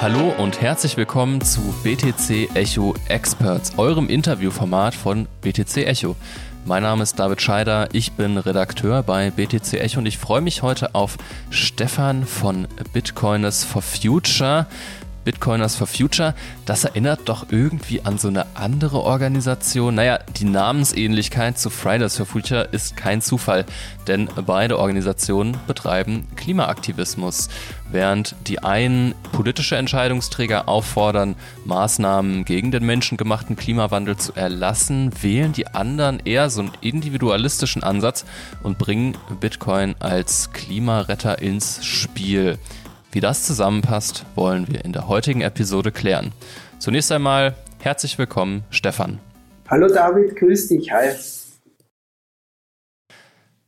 Hallo und herzlich willkommen zu BTC Echo Experts, eurem Interviewformat von BTC Echo. Mein Name ist David Scheider, ich bin Redakteur bei BTC Echo und ich freue mich heute auf Stefan von Bitcoiners for Future. Bitcoiners for Future, das erinnert doch irgendwie an so eine andere Organisation. Naja, die Namensähnlichkeit zu Fridays for Future ist kein Zufall, denn beide Organisationen betreiben Klimaaktivismus. Während die einen politische Entscheidungsträger auffordern, Maßnahmen gegen den menschengemachten Klimawandel zu erlassen, wählen die anderen eher so einen individualistischen Ansatz und bringen Bitcoin als Klimaretter ins Spiel. Wie das zusammenpasst, wollen wir in der heutigen Episode klären. Zunächst einmal herzlich willkommen, Stefan. Hallo David, grüß dich, hi.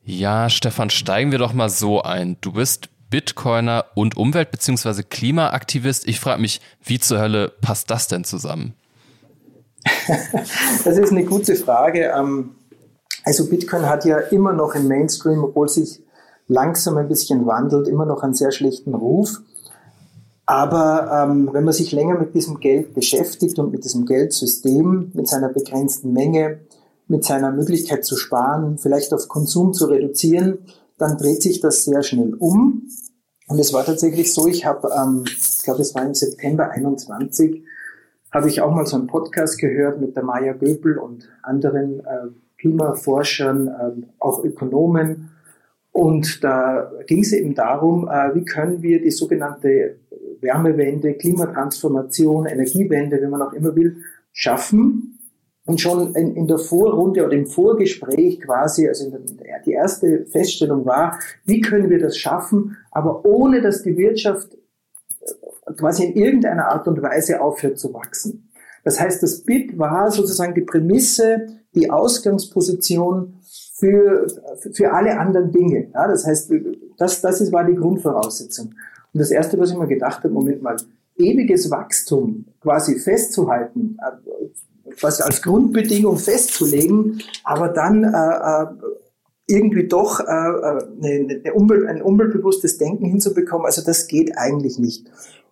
Ja, Stefan, steigen wir doch mal so ein. Du bist Bitcoiner und Umwelt- bzw. Klimaaktivist. Ich frage mich, wie zur Hölle passt das denn zusammen? das ist eine gute Frage. Ähm, also Bitcoin hat ja immer noch im Mainstream, obwohl sich langsam ein bisschen wandelt, immer noch einen sehr schlechten Ruf. Aber ähm, wenn man sich länger mit diesem Geld beschäftigt und mit diesem Geldsystem, mit seiner begrenzten Menge, mit seiner Möglichkeit zu sparen, vielleicht auf Konsum zu reduzieren, dann dreht sich das sehr schnell um. Und es war tatsächlich so, ich habe, ähm, ich glaube, es war im September 21, habe ich auch mal so einen Podcast gehört mit der Maya Göbel und anderen äh, Klimaforschern, äh, auch Ökonomen, und da ging es eben darum, äh, wie können wir die sogenannte Wärmewende, Klimatransformation, Energiewende, wie man auch immer will, schaffen. Und schon in, in der Vorrunde oder im Vorgespräch quasi, also der, die erste Feststellung war, wie können wir das schaffen, aber ohne dass die Wirtschaft äh, quasi in irgendeiner Art und Weise aufhört zu wachsen. Das heißt, das BIP war sozusagen die Prämisse, die Ausgangsposition für, für alle anderen Dinge. Ja, das heißt, das, das ist, war die Grundvoraussetzung. Und das Erste, was ich mir gedacht habe, Moment mal, ewiges Wachstum quasi festzuhalten, äh, quasi als Grundbedingung festzulegen, aber dann äh, äh irgendwie doch äh, äh, eine, eine Umwelt, ein umweltbewusstes Denken hinzubekommen, also das geht eigentlich nicht.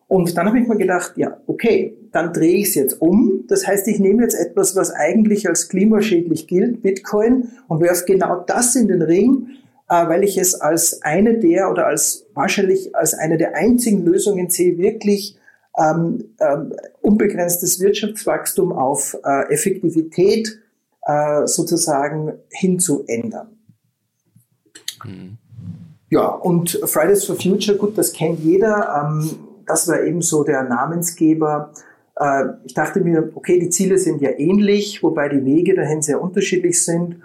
Und dann habe ich mir gedacht, ja, okay, dann drehe ich es jetzt um. Das heißt, ich nehme jetzt etwas, was eigentlich als klimaschädlich gilt, Bitcoin, und werfe genau das in den Ring, äh, weil ich es als eine der oder als wahrscheinlich als eine der einzigen Lösungen sehe, wirklich ähm, ähm, unbegrenztes Wirtschaftswachstum auf äh, Effektivität äh, sozusagen hinzuändern. Mhm. Ja, und Fridays for Future, gut, das kennt jeder. Ähm, das war eben so der Namensgeber. Äh, ich dachte mir, okay, die Ziele sind ja ähnlich, wobei die Wege dahin sehr unterschiedlich sind.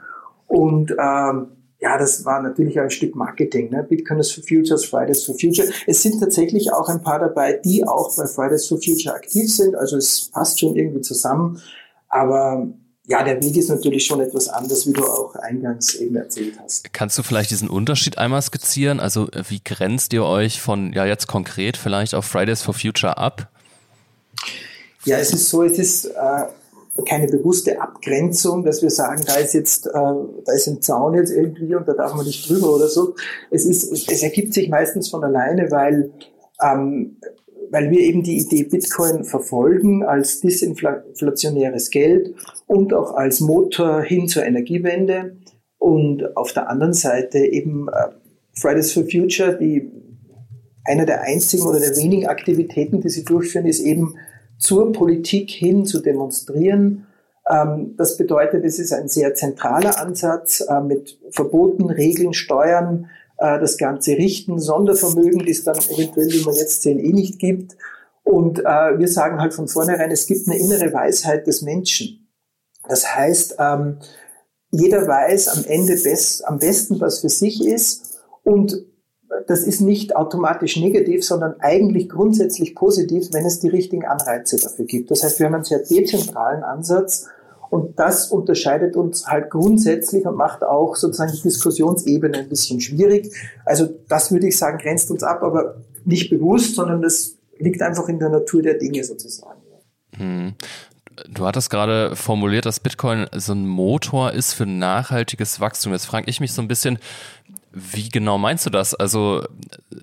Und ähm, ja, das war natürlich ein Stück Marketing. Ne? Bitcoiners for Futures, Fridays for Future. Es sind tatsächlich auch ein paar dabei, die auch bei Fridays for Future aktiv sind. Also es passt schon irgendwie zusammen. Aber ja, der Weg ist natürlich schon etwas anders, wie du auch eingangs eben erzählt hast. Kannst du vielleicht diesen Unterschied einmal skizzieren? Also äh, wie grenzt ihr euch von, ja jetzt konkret vielleicht auf Fridays for Future ab? Ja, es ist so, es ist äh, keine bewusste Abgrenzung, dass wir sagen, da ist jetzt, äh, da ist ein Zaun jetzt irgendwie und da darf man nicht drüber oder so. Es ist, es ergibt sich meistens von alleine, weil ähm, weil wir eben die Idee Bitcoin verfolgen als disinflationäres Geld und auch als Motor hin zur Energiewende. Und auf der anderen Seite eben äh, Fridays for Future, die einer der einzigen oder der wenigen Aktivitäten, die sie durchführen, ist eben zur Politik hin zu demonstrieren. Ähm, das bedeutet, es ist ein sehr zentraler Ansatz äh, mit Verboten, Regeln, Steuern, äh, das Ganze richten, Sondervermögen, die es dann eventuell, wie wir jetzt sehen, eh nicht gibt. Und äh, wir sagen halt von vornherein, es gibt eine innere Weisheit des Menschen. Das heißt, ähm, jeder weiß am Ende best, am besten, was für sich ist. Und das ist nicht automatisch negativ, sondern eigentlich grundsätzlich positiv, wenn es die richtigen Anreize dafür gibt. Das heißt, wir haben einen sehr dezentralen Ansatz und das unterscheidet uns halt grundsätzlich und macht auch sozusagen die Diskussionsebene ein bisschen schwierig. Also das würde ich sagen, grenzt uns ab, aber nicht bewusst, sondern das liegt einfach in der Natur der Dinge sozusagen. Hm. Du hattest gerade formuliert, dass Bitcoin so ein Motor ist für nachhaltiges Wachstum. Jetzt frage ich mich so ein bisschen, wie genau meinst du das? Also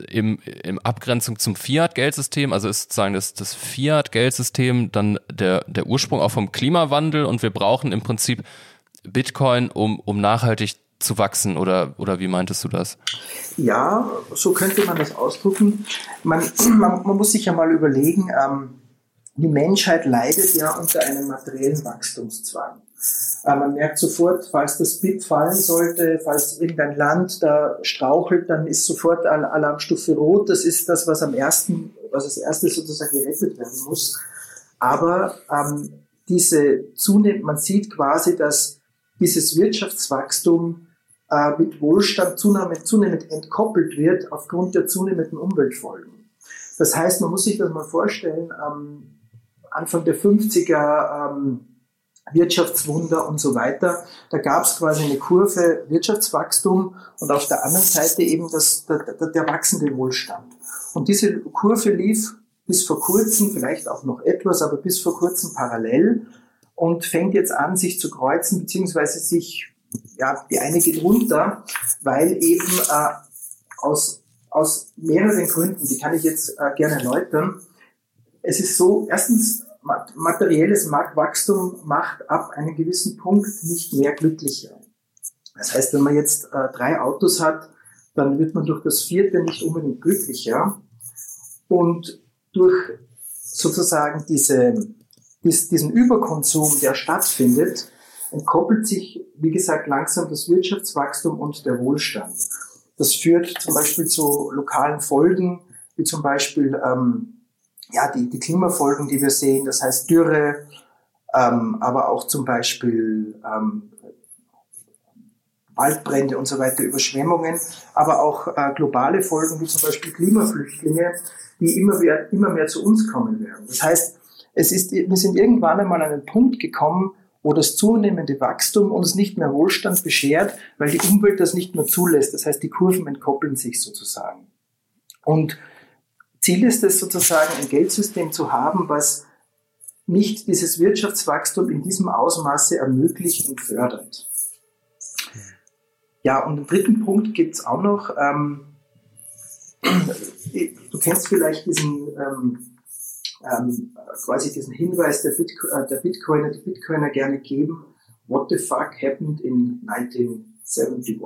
im, im Abgrenzung zum Fiat-Geldsystem, also ist sozusagen das, das Fiat-Geldsystem dann der, der Ursprung auch vom Klimawandel und wir brauchen im Prinzip Bitcoin, um, um nachhaltig zu wachsen oder, oder wie meintest du das? Ja, so könnte man das ausdrücken. Man, man, man muss sich ja mal überlegen, ähm, die Menschheit leidet ja unter einem materiellen Wachstumszwang. Äh, man merkt sofort, falls das Bit fallen sollte, falls irgendein Land da strauchelt, dann ist sofort Alarmstufe rot. Das ist das, was am ersten, was als erstes sozusagen gerettet werden muss. Aber ähm, diese zunehmend, man sieht quasi, dass dieses Wirtschaftswachstum äh, mit Wohlstand zunehmend, zunehmend entkoppelt wird aufgrund der zunehmenden Umweltfolgen. Das heißt, man muss sich das mal vorstellen, ähm, Anfang der 50er ähm, Wirtschaftswunder und so weiter. Da gab es quasi eine Kurve Wirtschaftswachstum und auf der anderen Seite eben das, der, der, der wachsende Wohlstand. Und diese Kurve lief bis vor kurzem, vielleicht auch noch etwas, aber bis vor kurzem parallel und fängt jetzt an, sich zu kreuzen, beziehungsweise sich, ja, die eine geht runter, weil eben äh, aus, aus mehreren Gründen, die kann ich jetzt äh, gerne erläutern. Es ist so, erstens, materielles Marktwachstum macht ab einem gewissen Punkt nicht mehr glücklicher. Das heißt, wenn man jetzt äh, drei Autos hat, dann wird man durch das vierte nicht unbedingt glücklicher. Und durch sozusagen diese, diesen Überkonsum, der stattfindet, entkoppelt sich, wie gesagt, langsam das Wirtschaftswachstum und der Wohlstand. Das führt zum Beispiel zu lokalen Folgen, wie zum Beispiel ähm, ja, die, die Klimafolgen, die wir sehen, das heißt Dürre, ähm, aber auch zum Beispiel ähm, Waldbrände und so weiter, Überschwemmungen, aber auch äh, globale Folgen wie zum Beispiel Klimaflüchtlinge, die immer mehr, immer mehr zu uns kommen werden. Das heißt, es ist, wir sind irgendwann einmal an einen Punkt gekommen, wo das zunehmende Wachstum uns nicht mehr Wohlstand beschert, weil die Umwelt das nicht mehr zulässt. Das heißt, die Kurven entkoppeln sich sozusagen. Und Ziel ist es sozusagen, ein Geldsystem zu haben, was nicht dieses Wirtschaftswachstum in diesem Ausmaße ermöglicht und fördert. Ja, und den dritten Punkt gibt es auch noch. Ähm, du kennst vielleicht diesen ähm, ähm, quasi diesen Hinweis der, Bitco äh, der Bitcoiner, die Bitcoiner gerne geben. What the fuck happened in 1971?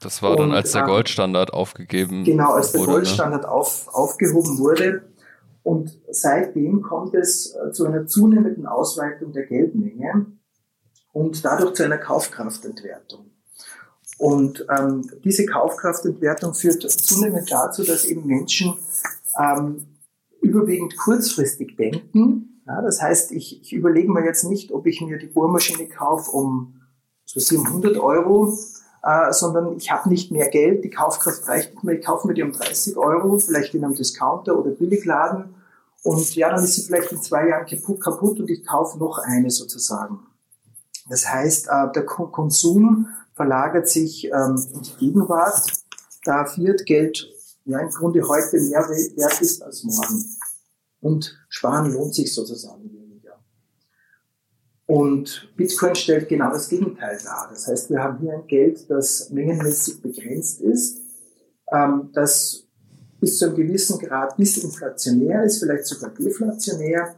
Das war dann, als der ähm, Goldstandard aufgegeben wurde. Genau, als der wurde, ne? Goldstandard ne? auf, aufgehoben wurde. Und seitdem kommt es äh, zu einer zunehmenden Ausweitung der Geldmenge und dadurch zu einer Kaufkraftentwertung. Und ähm, diese Kaufkraftentwertung führt zunehmend dazu, dass eben Menschen ähm, überwiegend kurzfristig denken. Ja, das heißt, ich, ich überlege mir jetzt nicht, ob ich mir die Bohrmaschine kaufe um so 700 Euro äh, sondern ich habe nicht mehr Geld, die Kaufkraft reicht nicht mehr, ich kaufe mir die um 30 Euro, vielleicht in einem Discounter oder Billigladen. Und ja, dann ist sie vielleicht in zwei Jahren kaputt und ich kaufe noch eine sozusagen. Das heißt, äh, der Konsum verlagert sich ähm, in die Gegenwart, da Fiat-Geld ja im Grunde heute mehr wert ist als morgen. Und Sparen lohnt sich sozusagen und Bitcoin stellt genau das Gegenteil dar. Das heißt, wir haben hier ein Geld, das mengenmäßig begrenzt ist, ähm, das bis zu einem gewissen Grad disinflationär ist, vielleicht sogar deflationär.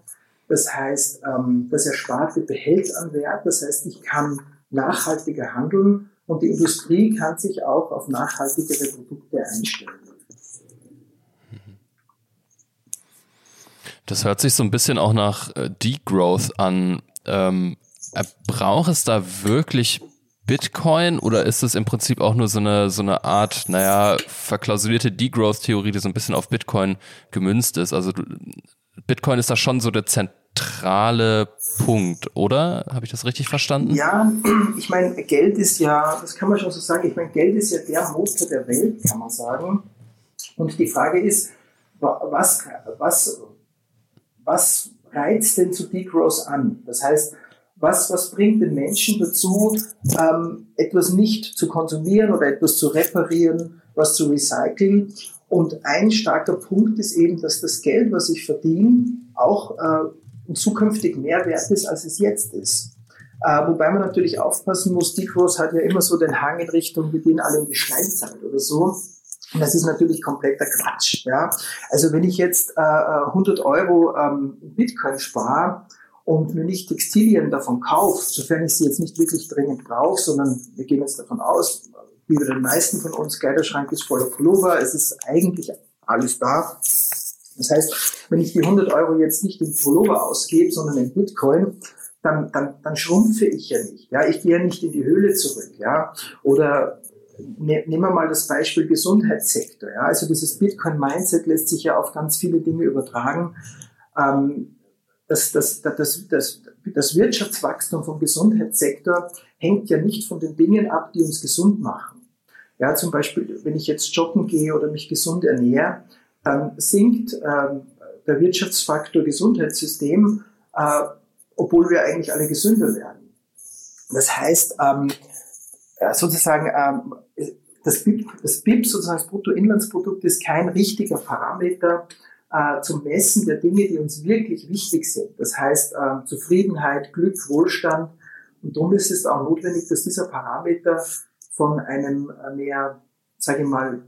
Das heißt, ähm, das Ersparte behält an Wert. Das heißt, ich kann nachhaltiger handeln und die Industrie kann sich auch auf nachhaltigere Produkte einstellen. Das hört sich so ein bisschen auch nach äh, Degrowth an ähm, braucht es da wirklich Bitcoin oder ist es im Prinzip auch nur so eine, so eine Art, naja, verklausulierte Degrowth-Theorie, die so ein bisschen auf Bitcoin gemünzt ist? Also Bitcoin ist da schon so der zentrale Punkt, oder? Habe ich das richtig verstanden? Ja, ich meine, Geld ist ja, das kann man schon so sagen, ich meine, Geld ist ja der Motor der Welt, kann man sagen. Und die Frage ist, was, was, was reizt denn zu Degrowth an? Das heißt, was, was bringt den Menschen dazu, ähm, etwas nicht zu konsumieren oder etwas zu reparieren, was zu recyceln? Und ein starker Punkt ist eben, dass das Geld, was ich verdiene, auch äh, zukünftig mehr wert ist, als es jetzt ist. Äh, wobei man natürlich aufpassen muss, Degrowth hat ja immer so den Hang in Richtung, wir gehen alle in die Steinzeit oder so. Und das ist natürlich kompletter Quatsch. Ja? Also wenn ich jetzt äh, 100 Euro ähm, Bitcoin spare und mir nicht Textilien davon kaufe, sofern ich sie jetzt nicht wirklich dringend brauche, sondern wir gehen jetzt davon aus, wie bei den meisten von uns, Kleiderschrank ist voller Pullover, es ist eigentlich alles da. Das heißt, wenn ich die 100 Euro jetzt nicht in Pullover ausgebe, sondern in Bitcoin, dann, dann, dann schrumpfe ich ja nicht. Ja, ich gehe ja nicht in die Höhle zurück. Ja, oder nehmen wir mal das Beispiel Gesundheitssektor. Ja, also dieses Bitcoin-Mindset lässt sich ja auf ganz viele Dinge übertragen. Ähm, das, das, das, das, das Wirtschaftswachstum vom Gesundheitssektor hängt ja nicht von den Dingen ab, die uns gesund machen. Ja, zum Beispiel, wenn ich jetzt joggen gehe oder mich gesund ernähre, dann sinkt ähm, der Wirtschaftsfaktor Gesundheitssystem, äh, obwohl wir eigentlich alle gesünder werden. Das heißt, ähm, sozusagen, ähm, das BIP, das BIP, sozusagen das Bruttoinlandsprodukt, ist kein richtiger Parameter äh, zum Messen der Dinge, die uns wirklich wichtig sind. Das heißt, äh, Zufriedenheit, Glück, Wohlstand. Und darum ist es auch notwendig, dass dieser Parameter von einem äh, mehr, sage ich mal,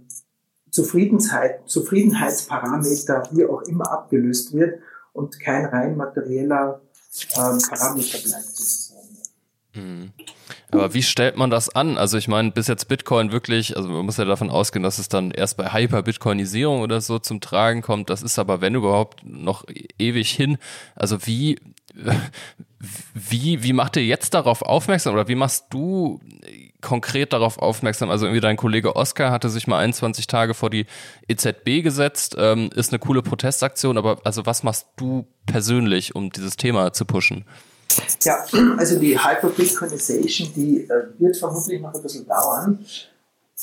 Zufriedenheit, Zufriedenheitsparameter, wie auch immer, abgelöst wird und kein rein materieller ähm, Parameter bleibt. Mhm. Aber wie stellt man das an? Also ich meine, bis jetzt Bitcoin wirklich, also man muss ja davon ausgehen, dass es dann erst bei Hyper-Bitcoinisierung oder so zum Tragen kommt. Das ist aber, wenn überhaupt, noch ewig hin. Also wie, wie, wie macht ihr jetzt darauf aufmerksam oder wie machst du konkret darauf aufmerksam? Also irgendwie dein Kollege Oscar hatte sich mal 21 Tage vor die EZB gesetzt, ähm, ist eine coole Protestaktion, aber also was machst du persönlich, um dieses Thema zu pushen? Ja, also die Hyper-Bitcoinization, die äh, wird vermutlich noch ein bisschen dauern.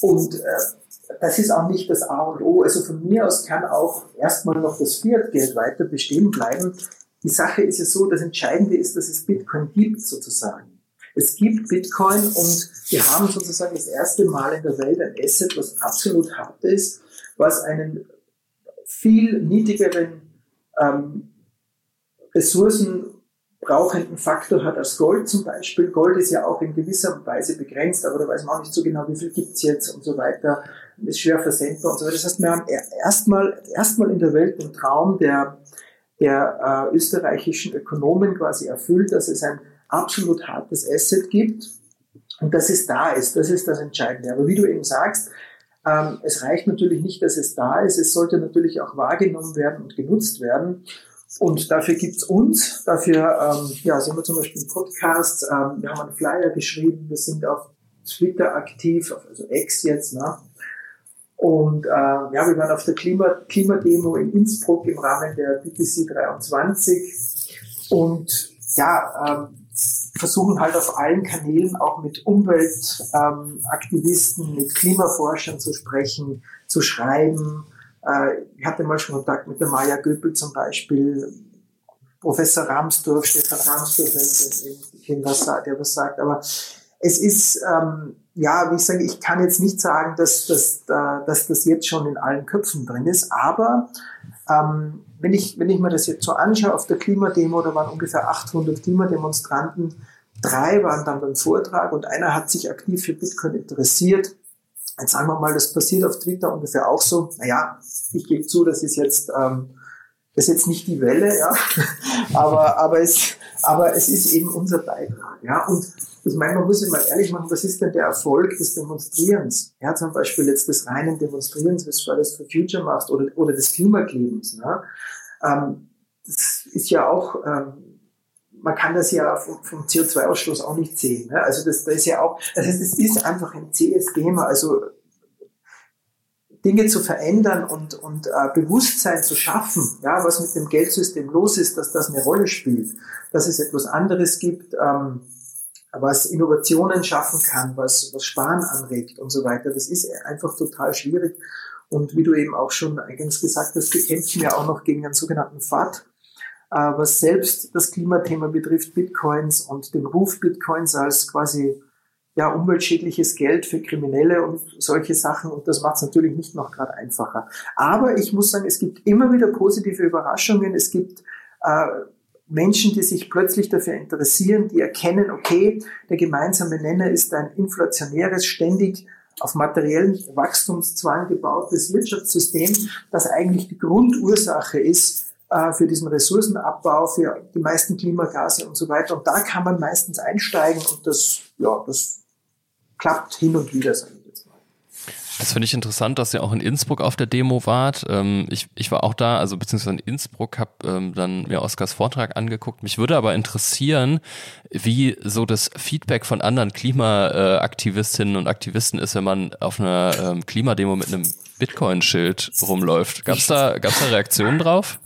Und äh, das ist auch nicht das A und O. Also von mir aus kann auch erstmal noch das Fiat-Geld weiter bestehen bleiben. Die Sache ist ja so, das Entscheidende ist, dass es Bitcoin gibt sozusagen. Es gibt Bitcoin und wir haben sozusagen das erste Mal in der Welt ein Asset, was absolut hart ist, was einen viel niedrigeren ähm, Ressourcen brauchenden Faktor hat als Gold zum Beispiel. Gold ist ja auch in gewisser Weise begrenzt, aber da weiß man auch nicht so genau, wie viel gibt's jetzt und so weiter. Ist schwer versendbar und so weiter. Das heißt, wir haben erstmal erstmal in der Welt den Traum der, der äh, österreichischen Ökonomen quasi erfüllt, dass es ein absolut hartes Asset gibt und dass es da ist. Das ist das Entscheidende. Aber wie du eben sagst, ähm, es reicht natürlich nicht, dass es da ist. Es sollte natürlich auch wahrgenommen werden und genutzt werden. Und dafür gibt's uns, dafür ähm, ja, sind wir zum Beispiel im Podcast, ähm, wir haben einen Flyer geschrieben, wir sind auf Twitter aktiv, also X jetzt, ne? Und äh, ja, wir waren auf der Klima Klimademo in Innsbruck im Rahmen der BPC 23 und ja, ähm, versuchen halt auf allen Kanälen auch mit Umweltaktivisten, ähm, mit Klimaforschern zu sprechen, zu schreiben, äh, ich hatte mal schon Kontakt mit der Maja Göpel zum Beispiel, Professor Ramsdorf, Stefan Ramsdorf, wenn, was sagt, der was sagt. Aber es ist, ähm, ja, wie ich sage, ich kann jetzt nicht sagen, dass, dass, dass das jetzt schon in allen Köpfen drin ist, aber ähm, wenn, ich, wenn ich mir das jetzt so anschaue, auf der Klimademo, da waren ungefähr 800 Klimademonstranten, drei waren dann beim Vortrag und einer hat sich aktiv für Bitcoin interessiert. Jetzt sagen wir mal, das passiert auf Twitter ungefähr auch so. Naja, ich gebe zu, das ist jetzt, ähm, das ist jetzt nicht die Welle, ja, aber, aber, es, aber es ist eben unser Beitrag. Ja. Und ich meine, man muss sich mal ehrlich machen, was ist denn der Erfolg des Demonstrierens? Ja, zum Beispiel jetzt des reinen Demonstrierens, was Fridays for Future machst, oder, oder des Klimaklebens. Ne? Ähm, das ist ja auch, ähm, man kann das ja vom, vom CO2-Ausstoß auch nicht sehen. Ne? Also das, das ist ja auch, das heißt, es ist einfach ein zähes Thema. Also Dinge zu verändern und, und äh, Bewusstsein zu schaffen, ja, was mit dem Geldsystem los ist, dass das eine Rolle spielt, dass es etwas anderes gibt, ähm, was Innovationen schaffen kann, was, was Sparen anregt und so weiter. Das ist einfach total schwierig. Und wie du eben auch schon eingangs gesagt hast, wir kämpfen ja auch noch gegen einen sogenannten äh, was selbst das Klimathema betrifft, Bitcoins und den Ruf Bitcoins als quasi ja, umweltschädliches Geld für Kriminelle und solche Sachen. Und das macht es natürlich nicht noch gerade einfacher. Aber ich muss sagen, es gibt immer wieder positive Überraschungen. Es gibt äh, Menschen, die sich plötzlich dafür interessieren, die erkennen, okay, der gemeinsame Nenner ist ein inflationäres, ständig auf materiellen Wachstumszwang gebautes Wirtschaftssystem, das eigentlich die Grundursache ist äh, für diesen Ressourcenabbau, für die meisten Klimagase und so weiter. Und da kann man meistens einsteigen und das, ja, das klappt hin und wieder, sage. Das finde ich interessant, dass ihr auch in Innsbruck auf der Demo wart. Ähm, ich, ich war auch da, also beziehungsweise in Innsbruck, habe ähm, dann mir Oskars Vortrag angeguckt. Mich würde aber interessieren, wie so das Feedback von anderen Klimaaktivistinnen und Aktivisten ist, wenn man auf einer ähm, Klimademo mit einem Bitcoin-Schild rumläuft. Gab es da, gab's da Reaktionen drauf?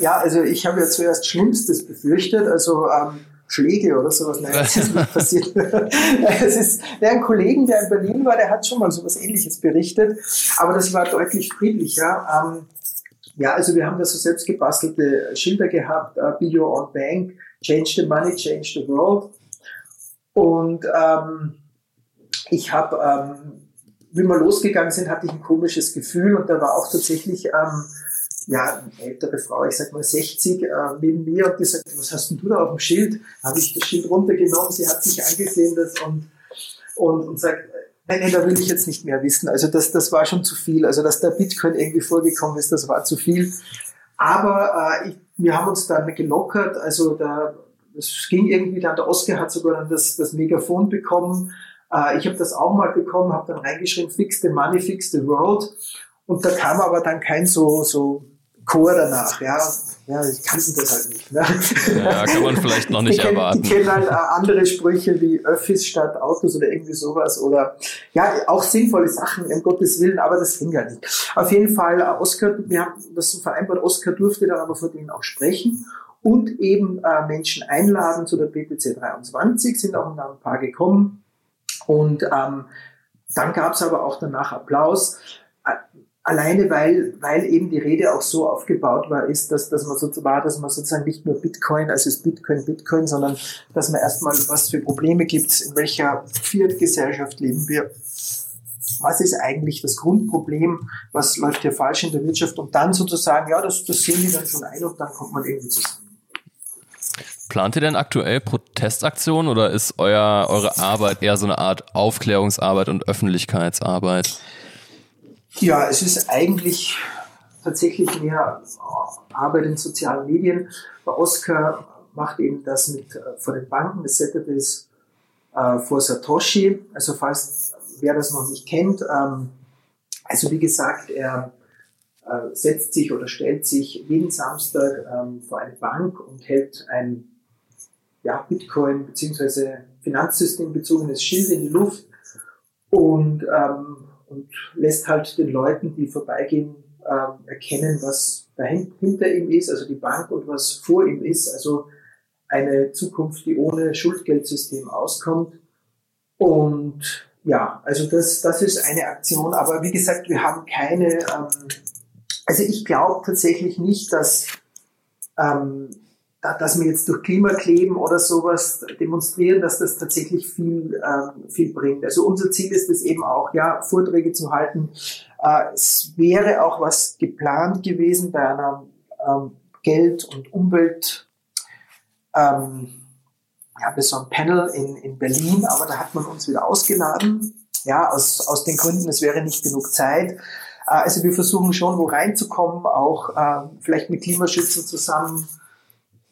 Ja, also ich habe ja zuerst Schlimmstes befürchtet. Also ähm, Schläge oder sowas. Nein, das ist nicht passiert. es ist, der ein Kollegen, der in Berlin war, der hat schon mal sowas ähnliches berichtet, aber das war deutlich friedlicher. Ähm, ja, also wir haben da so selbst gebastelte Schilder gehabt, uh, Be Your Own Bank, Change the Money, Change the World. Und ähm, ich habe, ähm, wie wir losgegangen sind, hatte ich ein komisches Gefühl und da war auch tatsächlich ähm, ja, eine ältere Frau, ich sag mal 60, äh, neben mir und die sagt, was hast denn du da auf dem Schild? Habe ich das Schild runtergenommen, sie hat sich angesehen das und, und, und sagt, nein, nein, da will ich jetzt nicht mehr wissen. Also das, das war schon zu viel. Also dass der Bitcoin irgendwie vorgekommen ist, das war zu viel. Aber äh, ich, wir haben uns dann gelockert, also da, das ging irgendwie dann, der Oscar hat sogar dann das, das Megafon bekommen. Äh, ich habe das auch mal bekommen, habe dann reingeschrieben, fix the money, fix the world. Und da kam aber dann kein so, so Chor danach, ja. Ja, ich kannte das halt nicht. Ne? Ja, kann man vielleicht noch nicht die erwarten. Die kennen halt äh, andere Sprüche wie Öffis statt Autos oder irgendwie sowas oder ja, auch sinnvolle Sachen, um Gottes Willen, aber das ging ja nicht. Auf jeden Fall, äh, Oscar, wir haben das so vereinbart, Oscar durfte dann aber vor denen auch sprechen und eben äh, Menschen einladen zu der BPC 23, sind auch ein paar gekommen und ähm, dann gab es aber auch danach Applaus Alleine weil, weil eben die Rede auch so aufgebaut war, ist, dass, dass man so war, dass man sozusagen nicht nur Bitcoin, also ist Bitcoin, Bitcoin, sondern dass man erstmal, was für Probleme gibt es, in welcher Fiat-Gesellschaft leben wir, was ist eigentlich das Grundproblem, was läuft hier falsch in der Wirtschaft und dann sozusagen, ja, das, das sehen die dann schon ein und dann kommt man irgendwie zusammen. Plant ihr denn aktuell Protestaktionen oder ist euer, eure Arbeit eher so eine Art Aufklärungsarbeit und Öffentlichkeitsarbeit? Ja, es ist eigentlich tatsächlich mehr Arbeit in sozialen Medien. Bei Oscar macht eben das mit äh, von den Banken. Das Setup ist äh, vor Satoshi. Also falls wer das noch nicht kennt, ähm, also wie gesagt, er äh, setzt sich oder stellt sich jeden Samstag ähm, vor eine Bank und hält ein ja, Bitcoin bzw. Finanzsystem bezogenes Schild in die Luft und ähm, und lässt halt den Leuten, die vorbeigehen, äh, erkennen, was dahinter ihm ist, also die Bank und was vor ihm ist. Also eine Zukunft, die ohne Schuldgeldsystem auskommt. Und ja, also das, das ist eine Aktion. Aber wie gesagt, wir haben keine, ähm, also ich glaube tatsächlich nicht, dass ähm, dass wir jetzt durch Klimakleben oder sowas demonstrieren, dass das tatsächlich viel, ähm, viel bringt. Also unser Ziel ist es eben auch, ja, Vorträge zu halten. Äh, es wäre auch was geplant gewesen bei einer ähm, Geld- und Umwelt, ähm, ja, bei so einem Panel in, in Berlin, aber da hat man uns wieder ausgeladen. Ja, aus, aus den Gründen, es wäre nicht genug Zeit. Äh, also wir versuchen schon, wo reinzukommen, auch äh, vielleicht mit Klimaschützern zusammen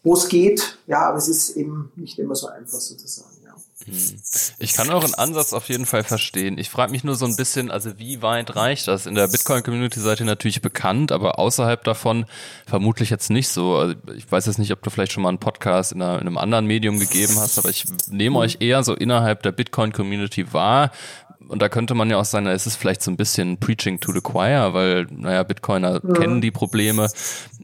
wo es geht. Ja, aber es ist eben nicht immer so einfach sozusagen. Ja. Hm. Ich kann euren Ansatz auf jeden Fall verstehen. Ich frage mich nur so ein bisschen, also wie weit reicht das? In der Bitcoin-Community seid ihr natürlich bekannt, aber außerhalb davon vermutlich jetzt nicht so. Also ich weiß jetzt nicht, ob du vielleicht schon mal einen Podcast in, einer, in einem anderen Medium gegeben hast, aber ich nehme euch eher so innerhalb der Bitcoin-Community wahr und da könnte man ja auch sagen, es ist vielleicht so ein bisschen Preaching to the Choir, weil, naja, Bitcoiner ja. kennen die Probleme.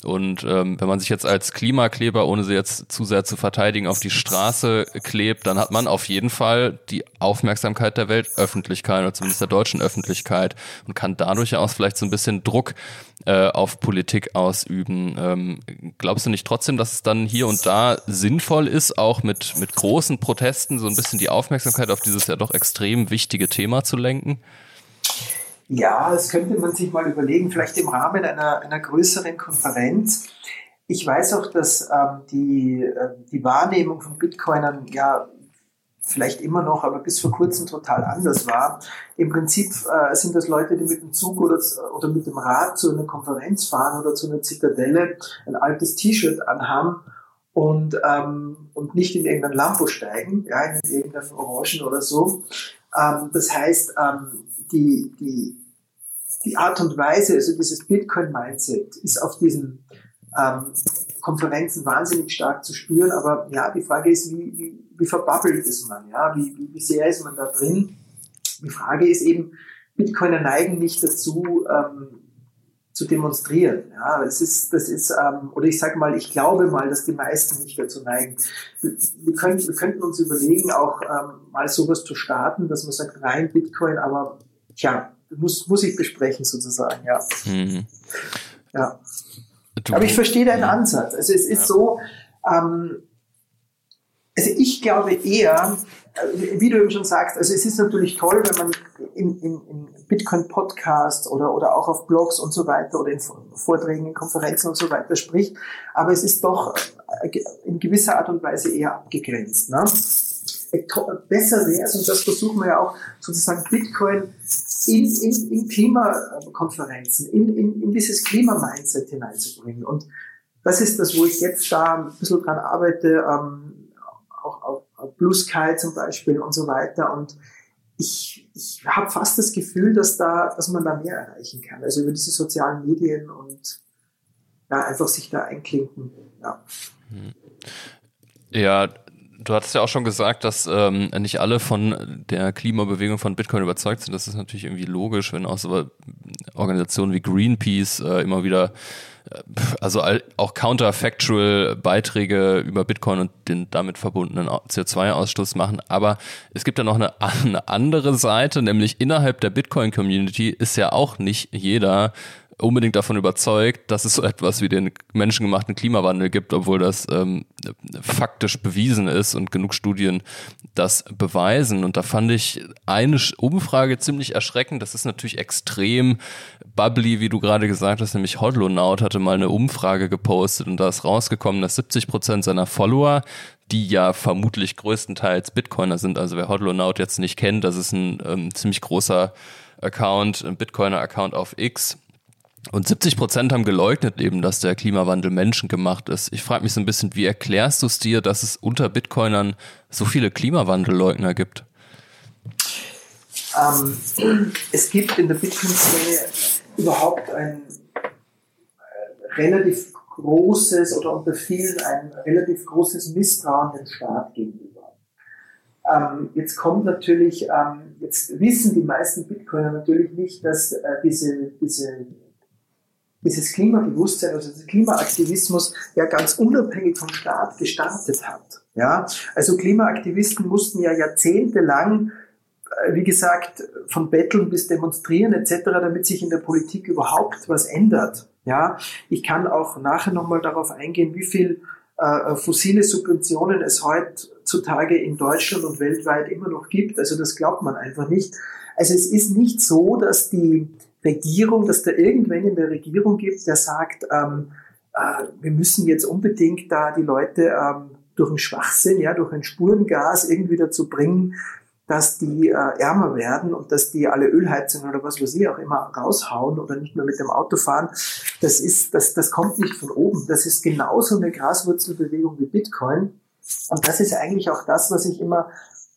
Und ähm, wenn man sich jetzt als Klimakleber, ohne sie jetzt zu sehr zu verteidigen, auf die Straße klebt, dann hat man auf jeden Fall die Aufmerksamkeit der Weltöffentlichkeit oder zumindest der deutschen Öffentlichkeit und kann dadurch ja auch vielleicht so ein bisschen Druck äh, auf Politik ausüben. Ähm, glaubst du nicht trotzdem, dass es dann hier und da sinnvoll ist, auch mit, mit großen Protesten so ein bisschen die Aufmerksamkeit auf dieses ja doch extrem wichtige Thema zu lenken? Ja, das könnte man sich mal überlegen, vielleicht im Rahmen einer, einer größeren Konferenz. Ich weiß auch, dass ähm, die, äh, die Wahrnehmung von Bitcoinern ja vielleicht immer noch, aber bis vor kurzem total anders war. Im Prinzip äh, sind das Leute, die mit dem Zug oder, oder mit dem Rad zu einer Konferenz fahren oder zu einer Zitadelle, ein altes T-Shirt anhaben und, ähm, und nicht in irgendein Lambo steigen, ja, in irgendeinen Orangen oder so. Ähm, das heißt, ähm, die, die, die Art und Weise, also dieses Bitcoin-Mindset ist auf diesen ähm, Konferenzen wahnsinnig stark zu spüren. Aber ja, die Frage ist, wie, wie, wie verbabbelt ist man? Ja, wie, wie, wie sehr ist man da drin? Die Frage ist eben, Bitcoiner neigen nicht dazu, ähm, zu demonstrieren. Ja, das ist, das ist, ähm, oder ich sage mal, ich glaube mal, dass die meisten nicht dazu neigen. Wir, wir, können, wir könnten uns überlegen, auch ähm, mal sowas zu starten, dass man sagt, rein Bitcoin, aber tja, muss, muss ich besprechen sozusagen, ja. Mhm. Ja. Aber ich verstehe deinen mhm. Ansatz. Also es ist ja. so, ähm, also ich glaube eher, wie du eben schon sagst, also es ist natürlich toll, wenn man in, in, in Bitcoin-Podcasts oder, oder auch auf Blogs und so weiter oder in Vorträgen, in Konferenzen und so weiter spricht, aber es ist doch äh, in gewisser Art und Weise eher abgegrenzt. Ne? Äh, besser wäre es, und das versuchen wir ja auch, sozusagen Bitcoin in, in, in Klimakonferenzen, in, in, in dieses Klima-Mindset hineinzubringen. Und das ist das, wo ich jetzt da ein bisschen dran arbeite, ähm, Blue Sky zum Beispiel und so weiter. Und ich, ich habe fast das Gefühl, dass da, dass man da mehr erreichen kann. Also über diese sozialen Medien und ja, einfach sich da einklinken. Ja. Ja, du hattest ja auch schon gesagt, dass ähm, nicht alle von der Klimabewegung von Bitcoin überzeugt sind. Das ist natürlich irgendwie logisch, wenn auch so Organisationen wie Greenpeace äh, immer wieder also auch counterfactual Beiträge über Bitcoin und den damit verbundenen CO2-Ausstoß machen. Aber es gibt ja noch eine, eine andere Seite, nämlich innerhalb der Bitcoin-Community ist ja auch nicht jeder unbedingt davon überzeugt, dass es so etwas wie den menschengemachten Klimawandel gibt, obwohl das ähm, faktisch bewiesen ist und genug Studien das beweisen. Und da fand ich eine Umfrage ziemlich erschreckend. Das ist natürlich extrem bubbly, wie du gerade gesagt hast, nämlich Hodlonaut hatte mal eine Umfrage gepostet und da ist rausgekommen, dass 70 Prozent seiner Follower die ja vermutlich größtenteils Bitcoiner sind. Also wer Hodlonaut jetzt nicht kennt, das ist ein ähm, ziemlich großer Account, ein Bitcoiner-Account auf X, und 70 Prozent haben geleugnet eben, dass der Klimawandel menschengemacht ist. Ich frage mich so ein bisschen, wie erklärst du es dir, dass es unter Bitcoinern so viele Klimawandelleugner gibt? Ähm, es gibt in der Bitcoin-Szene überhaupt ein äh, relativ großes oder unter vielen ein relativ großes Misstrauen dem Staat gegenüber. Ähm, jetzt kommt natürlich, ähm, jetzt wissen die meisten Bitcoiner natürlich nicht, dass äh, diese, diese dieses Klimabewusstsein, also dieser Klimaaktivismus ja ganz unabhängig vom Staat gestartet hat. Ja, also Klimaaktivisten mussten ja jahrzehntelang, äh, wie gesagt, von Betteln bis Demonstrieren etc., damit sich in der Politik überhaupt was ändert. Ja, ich kann auch nachher nochmal darauf eingehen, wie viel äh, fossile Subventionen es heutzutage in Deutschland und weltweit immer noch gibt. Also das glaubt man einfach nicht. Also es ist nicht so, dass die Regierung, dass da irgendwen in der Regierung gibt, der sagt, ähm, äh, wir müssen jetzt unbedingt da die Leute ähm, durch einen Schwachsinn, ja, durch ein Spurengas irgendwie dazu bringen, dass die äh, ärmer werden und dass die alle Ölheizungen oder was weiß ich auch immer raushauen oder nicht mehr mit dem Auto fahren. Das ist, das, das kommt nicht von oben. Das ist genauso eine Graswurzelbewegung wie Bitcoin. Und das ist eigentlich auch das, was ich immer,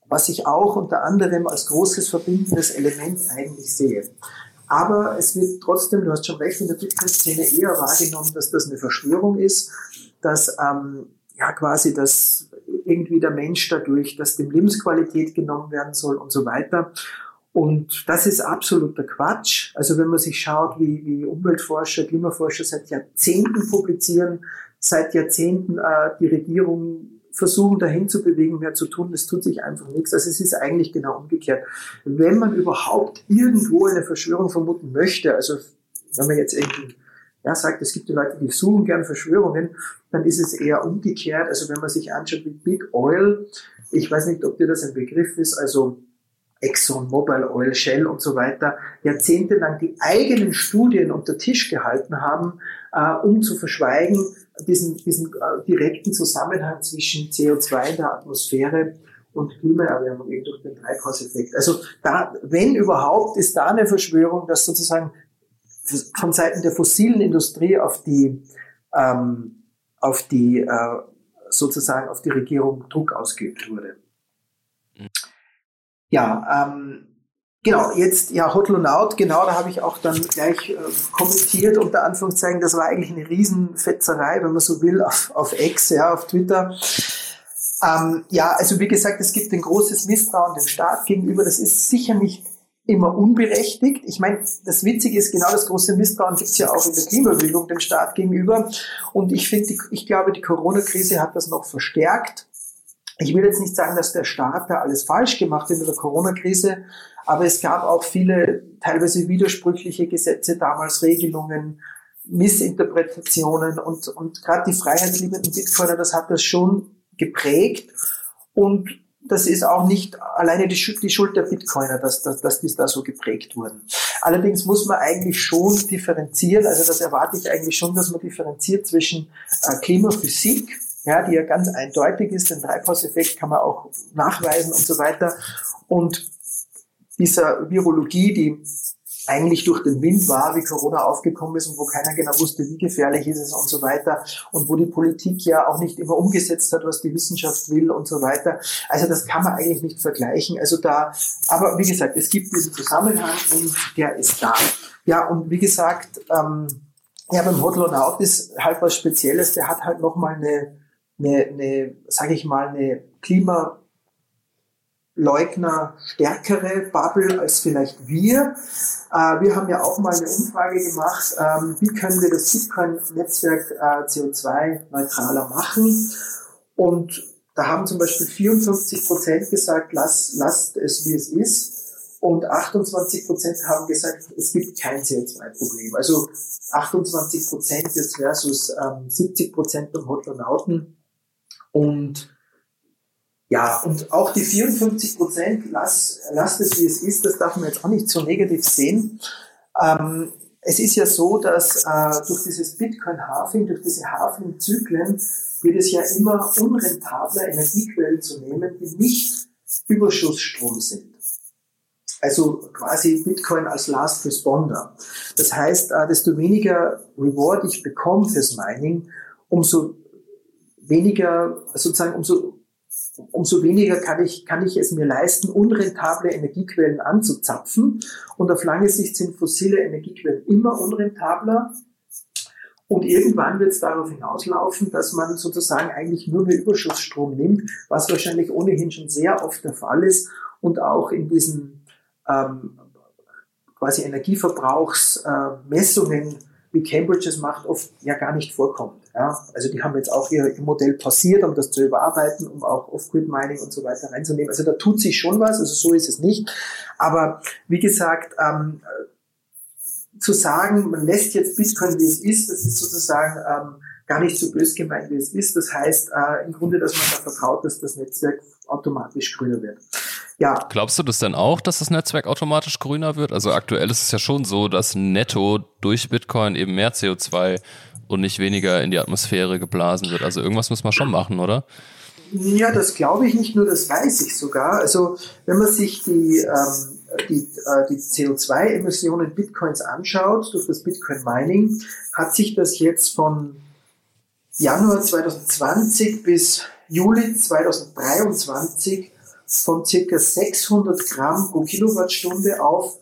was ich auch unter anderem als großes verbindendes Element eigentlich sehe. Aber es wird trotzdem, du hast schon recht, in der Bitcoin-Szene eher wahrgenommen, dass das eine Verschwörung ist, dass ähm, ja quasi das irgendwie der Mensch dadurch, dass dem Lebensqualität genommen werden soll und so weiter. Und das ist absoluter Quatsch. Also wenn man sich schaut, wie, wie Umweltforscher, Klimaforscher seit Jahrzehnten publizieren, seit Jahrzehnten äh, die Regierung versuchen, dahin zu bewegen, mehr zu tun. Es tut sich einfach nichts. Also es ist eigentlich genau umgekehrt. Wenn man überhaupt irgendwo eine Verschwörung vermuten möchte, also wenn man jetzt irgendwie ja, sagt, es gibt die Leute, die suchen gern Verschwörungen, dann ist es eher umgekehrt. Also wenn man sich anschaut wie Big Oil, ich weiß nicht, ob dir das ein Begriff ist, also Exxon, Mobile Oil, Shell und so weiter, jahrzehntelang die eigenen Studien unter Tisch gehalten haben, äh, um zu verschweigen, diesen, diesen äh, direkten Zusammenhang zwischen CO2 in der Atmosphäre und Klimaerwärmung eben durch den Treibhauseffekt. Also da, wenn überhaupt, ist da eine Verschwörung, dass sozusagen von Seiten der fossilen Industrie auf die, ähm, auf die äh, sozusagen auf die Regierung Druck ausgeübt wurde. Ja, ähm, Genau, jetzt ja Hotel und Out, genau, da habe ich auch dann gleich äh, kommentiert, unter Anführungszeichen, das war eigentlich eine Riesenfetzerei, wenn man so will, auf, auf X, ja, auf Twitter. Ähm, ja, also wie gesagt, es gibt ein großes Misstrauen dem Staat gegenüber, das ist sicher nicht immer unberechtigt. Ich meine, das Witzige ist, genau das große Misstrauen gibt es ja auch in der Klimabewegung dem Staat gegenüber. Und ich finde, ich glaube, die Corona-Krise hat das noch verstärkt. Ich will jetzt nicht sagen, dass der Staat da alles falsch gemacht hat in der Corona-Krise, aber es gab auch viele teilweise widersprüchliche Gesetze, damals Regelungen, Missinterpretationen und, und gerade die freiheitsliebenden Bitcoiner, das hat das schon geprägt und das ist auch nicht alleine die, Schuld, die Schuld der Bitcoiner, dass, dass, dass die da so geprägt wurden. Allerdings muss man eigentlich schon differenzieren, also das erwarte ich eigentlich schon, dass man differenziert zwischen äh, Klimaphysik, ja, die ja ganz eindeutig ist, den Treibhauseffekt kann man auch nachweisen und so weiter, und dieser Virologie, die eigentlich durch den Wind war, wie Corona aufgekommen ist und wo keiner genau wusste, wie gefährlich ist es und so weiter und wo die Politik ja auch nicht immer umgesetzt hat, was die Wissenschaft will und so weiter. Also das kann man eigentlich nicht vergleichen. Also da, aber wie gesagt, es gibt diesen Zusammenhang und der ist da. Ja, und wie gesagt, ähm, ja, beim Hotlonaut ist halt was Spezielles. Der hat halt nochmal eine, eine, eine sage ich mal, eine Klima Leugner stärkere Bubble als vielleicht wir. Äh, wir haben ja auch mal eine Umfrage gemacht, ähm, wie können wir das Bitcoin-Netzwerk äh, CO2-neutraler machen. Und da haben zum Beispiel 54 Prozent gesagt, lass, lasst es wie es ist. Und 28 Prozent haben gesagt, es gibt kein CO2-Problem. Also 28 Prozent jetzt versus ähm, 70 Prozent beim Hotlonauten. Und ja, und auch die 54 Prozent, lass, lasst es wie es ist, das darf man jetzt auch nicht so negativ sehen. Ähm, es ist ja so, dass äh, durch dieses Bitcoin-Halving, durch diese Halving-Zyklen wird es ja immer unrentabler, Energiequellen zu nehmen, die nicht Überschussstrom sind. Also quasi Bitcoin als Last Responder. Das heißt, äh, desto weniger Reward ich bekomme fürs Mining, umso weniger, sozusagen, umso umso weniger kann ich, kann ich es mir leisten, unrentable Energiequellen anzuzapfen. Und auf lange Sicht sind fossile Energiequellen immer unrentabler. Und irgendwann wird es darauf hinauslaufen, dass man sozusagen eigentlich nur mehr Überschussstrom nimmt, was wahrscheinlich ohnehin schon sehr oft der Fall ist und auch in diesen ähm, quasi Energieverbrauchsmessungen äh, wie Cambridge es macht, oft ja gar nicht vorkommt. Ja? Also die haben jetzt auch ihr, Modell passiert, um das zu überarbeiten, um auch Off-Grid-Mining und so weiter reinzunehmen. Also da tut sich schon was, also so ist es nicht. Aber wie gesagt, ähm, zu sagen, man lässt jetzt Bitcoin, wie es ist, das ist sozusagen ähm, gar nicht so bös gemeint, wie es ist. Das heißt äh, im Grunde, dass man da vertraut, dass das Netzwerk automatisch grüner wird. Ja. Glaubst du das denn auch, dass das Netzwerk automatisch grüner wird? Also aktuell ist es ja schon so, dass netto durch Bitcoin eben mehr CO2 und nicht weniger in die Atmosphäre geblasen wird. Also irgendwas muss man schon machen, oder? Ja, das glaube ich nicht nur, das weiß ich sogar. Also wenn man sich die, ähm, die, äh, die CO2-Emissionen Bitcoins anschaut durch das Bitcoin-Mining, hat sich das jetzt von Januar 2020 bis Juli 2023 von circa 600 Gramm pro Kilowattstunde auf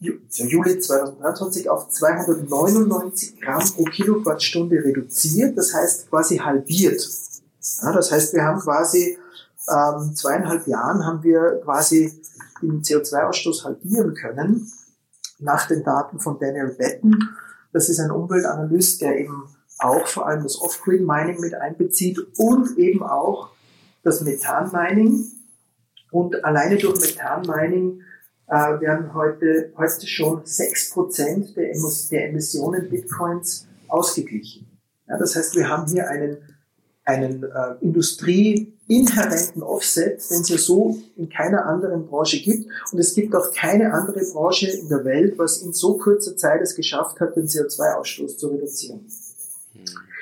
also Juli 2023 auf 299 Gramm pro Kilowattstunde reduziert, das heißt quasi halbiert. Ja, das heißt, wir haben quasi ähm, zweieinhalb Jahren haben wir quasi den CO2-Ausstoß halbieren können nach den Daten von Daniel Betten. Das ist ein Umweltanalyst, der eben auch vor allem das Off-Grid-Mining mit einbezieht und eben auch das Methan-Mining. Und alleine durch Methan-Mining äh, werden heute, heute schon 6% der, der Emissionen Bitcoins ausgeglichen. Ja, das heißt, wir haben hier einen, einen äh, industrieinhärenten Offset, den es ja so in keiner anderen Branche gibt. Und es gibt auch keine andere Branche in der Welt, was in so kurzer Zeit es geschafft hat, den CO2-Ausstoß zu reduzieren.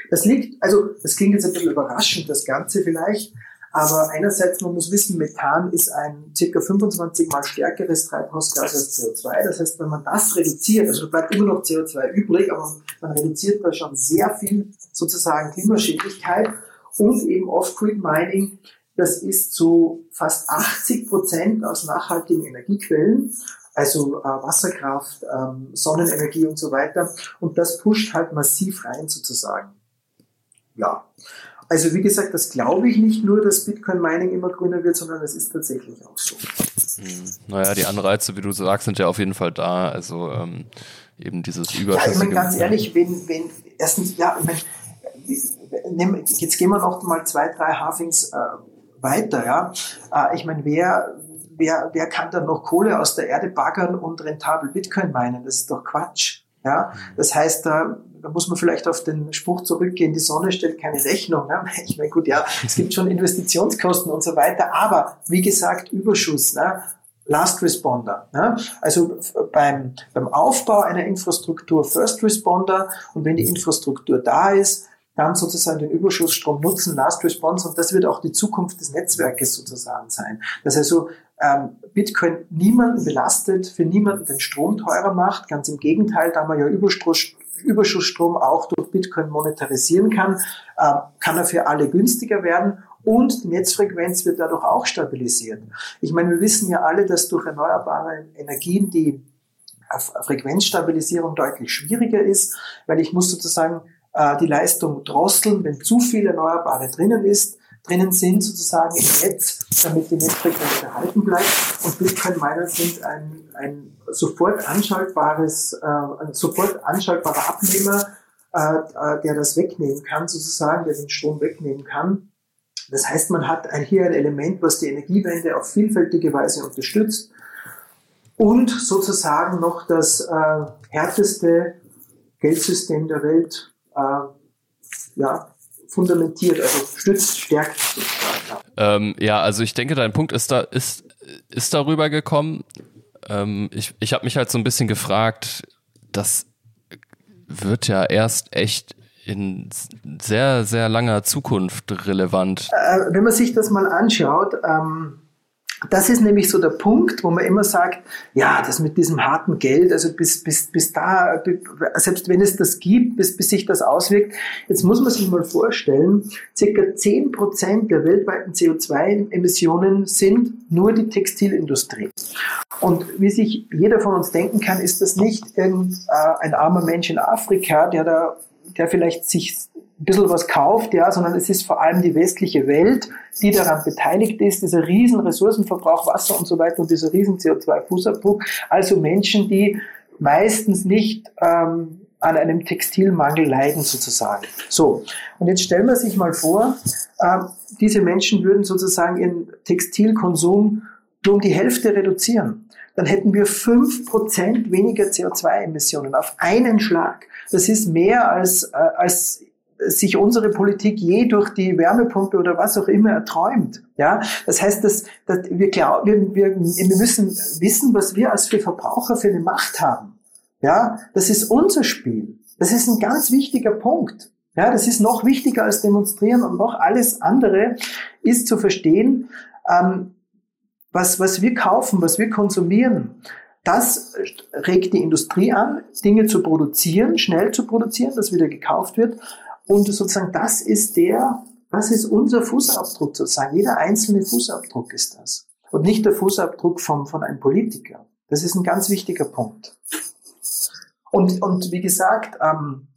Das liegt, also das klingt jetzt ein bisschen überraschend, das Ganze vielleicht, Aber einerseits, man muss wissen, Methan ist ein circa 25 mal stärkeres Treibhausgas als CO2. Das heißt, wenn man das reduziert, also bleibt immer noch CO2 übrig, aber man reduziert da schon sehr viel sozusagen Klimaschädlichkeit und eben Off-Grid-Mining, das ist zu fast 80 Prozent aus nachhaltigen Energiequellen also äh, Wasserkraft, ähm, Sonnenenergie und so weiter. Und das pusht halt massiv rein sozusagen. Ja. Also wie gesagt, das glaube ich nicht nur, dass Bitcoin Mining immer grüner wird, sondern es ist tatsächlich auch so. Hm. Naja, die Anreize, wie du sagst, sind ja auf jeden Fall da. Also ähm, eben dieses Überschüssige. Ja, ich meine ganz ehrlich, wenn, wenn erstens, ja, ich meine, jetzt gehen wir noch mal zwei, drei Halvings äh, weiter, ja. Äh, ich meine, wer, wer, wer kann dann noch Kohle aus der Erde baggern und rentabel Bitcoin meinen? Das ist doch Quatsch. Ja, das heißt, da, da muss man vielleicht auf den Spruch zurückgehen, die Sonne stellt keine Rechnung. Ne? Ich meine, gut, ja, es gibt schon Investitionskosten und so weiter, aber wie gesagt, Überschuss, ne? Last Responder. Ne? Also beim, beim Aufbau einer Infrastruktur First Responder und wenn die Infrastruktur da ist, dann sozusagen den Überschussstrom nutzen, Last Response, und das wird auch die Zukunft des Netzwerkes sozusagen sein. Dass also ähm, Bitcoin niemanden belastet, für niemanden den Strom teurer macht. Ganz im Gegenteil, da man ja Überschussstrom auch durch Bitcoin monetarisieren kann, äh, kann er für alle günstiger werden und die Netzfrequenz wird dadurch auch stabilisiert. Ich meine, wir wissen ja alle, dass durch erneuerbare Energien die Frequenzstabilisierung deutlich schwieriger ist, weil ich muss sozusagen äh, die Leistung drosseln, wenn zu viel Erneuerbare drinnen ist, drinnen sind sozusagen im Netz, damit die Netzfrequenz erhalten bleibt. Und Bitcoin-Miner sind ein, ein sofort anschaltbares, äh, ein sofort anschaltbarer Abnehmer, äh, äh, der das wegnehmen kann, sozusagen, der den Strom wegnehmen kann. Das heißt, man hat hier ein Element, was die Energiewende auf vielfältige Weise unterstützt und sozusagen noch das äh, härteste Geldsystem der Welt äh, ja, fundamentiert, also stützt, stärkt sozusagen. Ähm, ja, also ich denke, dein Punkt ist da ist ist darüber gekommen. Ähm, ich ich habe mich halt so ein bisschen gefragt, das wird ja erst echt in sehr sehr langer Zukunft relevant. Äh, wenn man sich das mal anschaut. Ähm, das ist nämlich so der Punkt, wo man immer sagt, ja, das mit diesem harten Geld, also bis, bis, bis da, selbst wenn es das gibt, bis, bis sich das auswirkt, jetzt muss man sich mal vorstellen, circa zehn Prozent der weltweiten CO2-Emissionen sind nur die Textilindustrie. Und wie sich jeder von uns denken kann, ist das nicht ein, äh, ein armer Mensch in Afrika, der da der vielleicht sich ein bisschen was kauft, ja, sondern es ist vor allem die westliche Welt, die daran beteiligt ist, dieser riesen Ressourcenverbrauch, Wasser und so weiter und dieser riesen CO2-Fußabdruck. Also Menschen, die meistens nicht ähm, an einem Textilmangel leiden sozusagen. So, und jetzt stellen wir sich mal vor, äh, diese Menschen würden sozusagen ihren Textilkonsum nur um die Hälfte reduzieren. Dann hätten wir fünf Prozent weniger CO2-Emissionen auf einen Schlag. Das ist mehr als, äh, als sich unsere Politik je durch die Wärmepumpe oder was auch immer erträumt. Ja, das heißt, dass, dass wir, glauben, wir, wir, wir müssen wissen, was wir als für Verbraucher für eine Macht haben. Ja, das ist unser Spiel. Das ist ein ganz wichtiger Punkt. Ja, das ist noch wichtiger als demonstrieren und noch alles andere ist zu verstehen, ähm, was, was wir kaufen, was wir konsumieren. Das regt die Industrie an, Dinge zu produzieren, schnell zu produzieren, dass wieder gekauft wird. Und sozusagen das ist der, das ist unser Fußabdruck sozusagen. Jeder einzelne Fußabdruck ist das. Und nicht der Fußabdruck vom, von einem Politiker. Das ist ein ganz wichtiger Punkt. Und, und wie gesagt, ähm,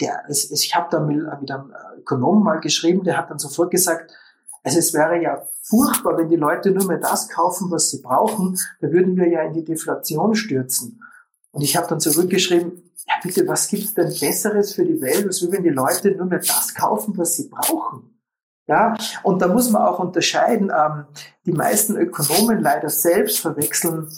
der, es, ich habe da mit, mit einem Ökonomen mal geschrieben, der hat dann sofort gesagt, also es wäre ja furchtbar, wenn die Leute nur mehr das kaufen, was sie brauchen, da würden wir ja in die Deflation stürzen. Und ich habe dann zurückgeschrieben, ja bitte, was gibt's denn Besseres für die Welt, als wenn die Leute nur mehr das kaufen, was sie brauchen? Ja, und da muss man auch unterscheiden, ähm, die meisten Ökonomen leider selbst verwechseln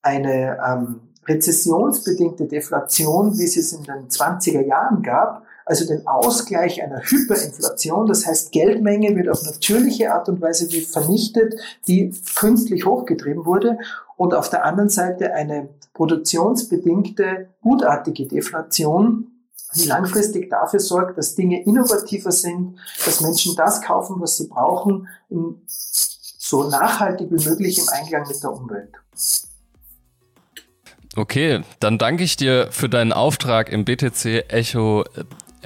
eine ähm, rezessionsbedingte Deflation, wie es es in den 20er Jahren gab, also den Ausgleich einer Hyperinflation, das heißt Geldmenge wird auf natürliche Art und Weise vernichtet, die künstlich hochgetrieben wurde und auf der anderen Seite eine produktionsbedingte gutartige Deflation, die langfristig dafür sorgt, dass Dinge innovativer sind, dass Menschen das kaufen, was sie brauchen, so nachhaltig wie möglich im Einklang mit der Umwelt. Okay, dann danke ich dir für deinen Auftrag im BTC Echo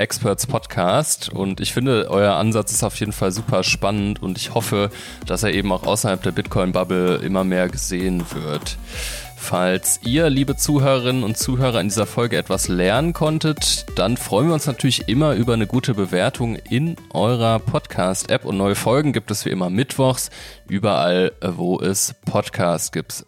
Experts Podcast und ich finde, euer Ansatz ist auf jeden Fall super spannend und ich hoffe, dass er eben auch außerhalb der Bitcoin-Bubble immer mehr gesehen wird. Falls ihr, liebe Zuhörerinnen und Zuhörer, in dieser Folge etwas lernen konntet, dann freuen wir uns natürlich immer über eine gute Bewertung in eurer Podcast-App und neue Folgen gibt es wie immer mittwochs, überall, wo es Podcasts gibt.